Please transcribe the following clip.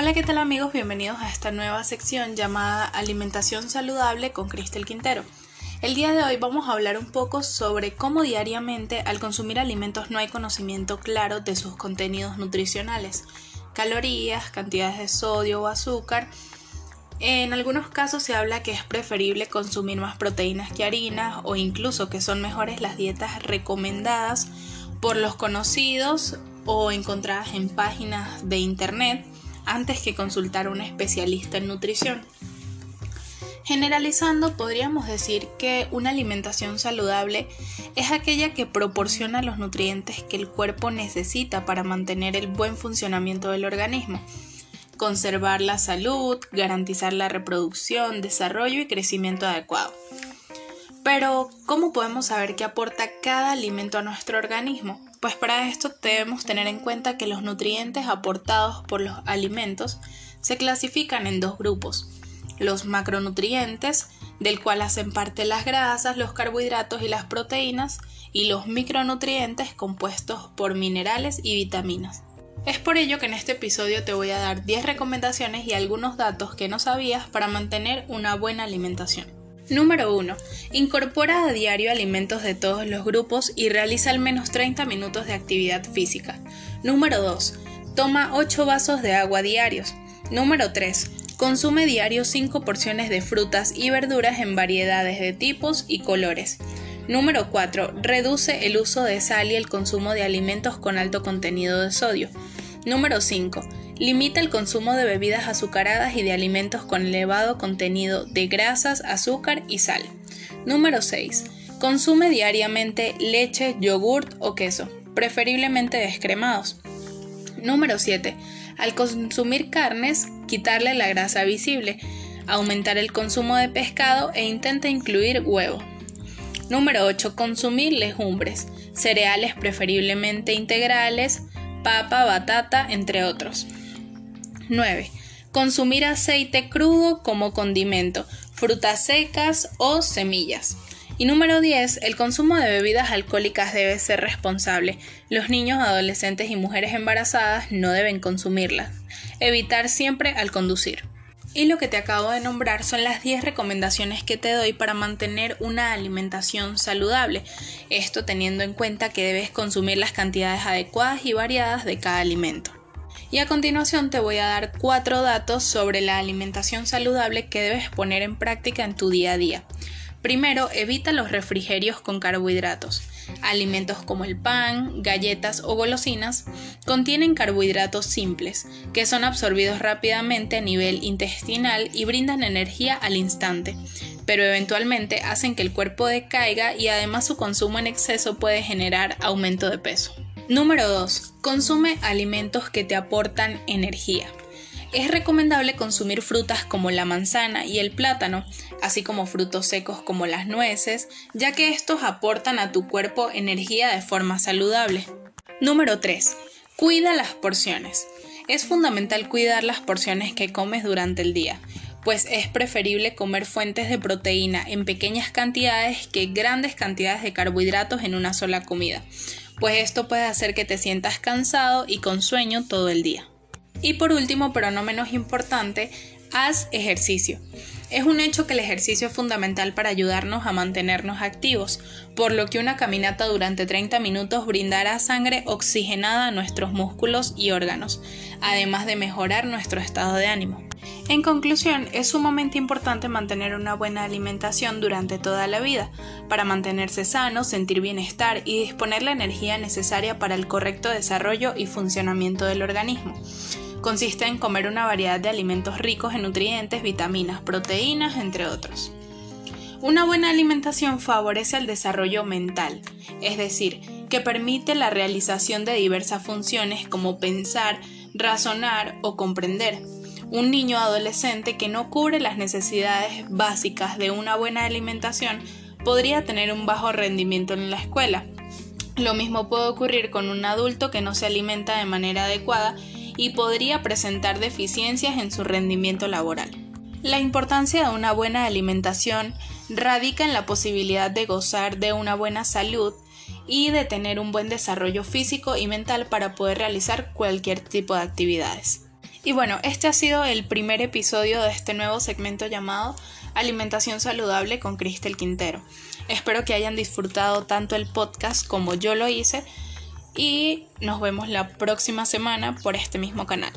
Hola, ¿qué tal amigos? Bienvenidos a esta nueva sección llamada Alimentación Saludable con Cristel Quintero. El día de hoy vamos a hablar un poco sobre cómo diariamente al consumir alimentos no hay conocimiento claro de sus contenidos nutricionales, calorías, cantidades de sodio o azúcar. En algunos casos se habla que es preferible consumir más proteínas que harinas o incluso que son mejores las dietas recomendadas por los conocidos o encontradas en páginas de internet antes que consultar a un especialista en nutrición. Generalizando, podríamos decir que una alimentación saludable es aquella que proporciona los nutrientes que el cuerpo necesita para mantener el buen funcionamiento del organismo, conservar la salud, garantizar la reproducción, desarrollo y crecimiento adecuado. Pero, ¿cómo podemos saber qué aporta cada alimento a nuestro organismo? Pues para esto debemos tener en cuenta que los nutrientes aportados por los alimentos se clasifican en dos grupos. Los macronutrientes, del cual hacen parte las grasas, los carbohidratos y las proteínas, y los micronutrientes compuestos por minerales y vitaminas. Es por ello que en este episodio te voy a dar 10 recomendaciones y algunos datos que no sabías para mantener una buena alimentación. Número 1. Incorpora a diario alimentos de todos los grupos y realiza al menos 30 minutos de actividad física. Número 2. Toma 8 vasos de agua diarios. Número 3. Consume diario 5 porciones de frutas y verduras en variedades de tipos y colores. Número 4. Reduce el uso de sal y el consumo de alimentos con alto contenido de sodio. Número 5. Limita el consumo de bebidas azucaradas y de alimentos con elevado contenido de grasas, azúcar y sal. Número 6. Consume diariamente leche, yogurt o queso, preferiblemente descremados. Número 7. Al consumir carnes, quitarle la grasa visible, aumentar el consumo de pescado e intenta incluir huevo. Número 8. Consumir legumbres, cereales preferiblemente integrales, papa, batata, entre otros. 9. Consumir aceite crudo como condimento, frutas secas o semillas. Y número 10. El consumo de bebidas alcohólicas debe ser responsable. Los niños, adolescentes y mujeres embarazadas no deben consumirlas. Evitar siempre al conducir. Y lo que te acabo de nombrar son las 10 recomendaciones que te doy para mantener una alimentación saludable. Esto teniendo en cuenta que debes consumir las cantidades adecuadas y variadas de cada alimento. Y a continuación te voy a dar cuatro datos sobre la alimentación saludable que debes poner en práctica en tu día a día. Primero, evita los refrigerios con carbohidratos. Alimentos como el pan, galletas o golosinas contienen carbohidratos simples, que son absorbidos rápidamente a nivel intestinal y brindan energía al instante, pero eventualmente hacen que el cuerpo decaiga y además su consumo en exceso puede generar aumento de peso. Número 2. Consume alimentos que te aportan energía. Es recomendable consumir frutas como la manzana y el plátano, así como frutos secos como las nueces, ya que estos aportan a tu cuerpo energía de forma saludable. Número 3. Cuida las porciones. Es fundamental cuidar las porciones que comes durante el día, pues es preferible comer fuentes de proteína en pequeñas cantidades que grandes cantidades de carbohidratos en una sola comida pues esto puede hacer que te sientas cansado y con sueño todo el día. Y por último, pero no menos importante, haz ejercicio. Es un hecho que el ejercicio es fundamental para ayudarnos a mantenernos activos, por lo que una caminata durante 30 minutos brindará sangre oxigenada a nuestros músculos y órganos, además de mejorar nuestro estado de ánimo. En conclusión, es sumamente importante mantener una buena alimentación durante toda la vida, para mantenerse sano, sentir bienestar y disponer la energía necesaria para el correcto desarrollo y funcionamiento del organismo. Consiste en comer una variedad de alimentos ricos en nutrientes, vitaminas, proteínas, entre otros. Una buena alimentación favorece el desarrollo mental, es decir, que permite la realización de diversas funciones como pensar, razonar o comprender. Un niño adolescente que no cubre las necesidades básicas de una buena alimentación podría tener un bajo rendimiento en la escuela. Lo mismo puede ocurrir con un adulto que no se alimenta de manera adecuada y podría presentar deficiencias en su rendimiento laboral. La importancia de una buena alimentación radica en la posibilidad de gozar de una buena salud y de tener un buen desarrollo físico y mental para poder realizar cualquier tipo de actividades. Y bueno, este ha sido el primer episodio de este nuevo segmento llamado Alimentación Saludable con Cristel Quintero. Espero que hayan disfrutado tanto el podcast como yo lo hice y nos vemos la próxima semana por este mismo canal.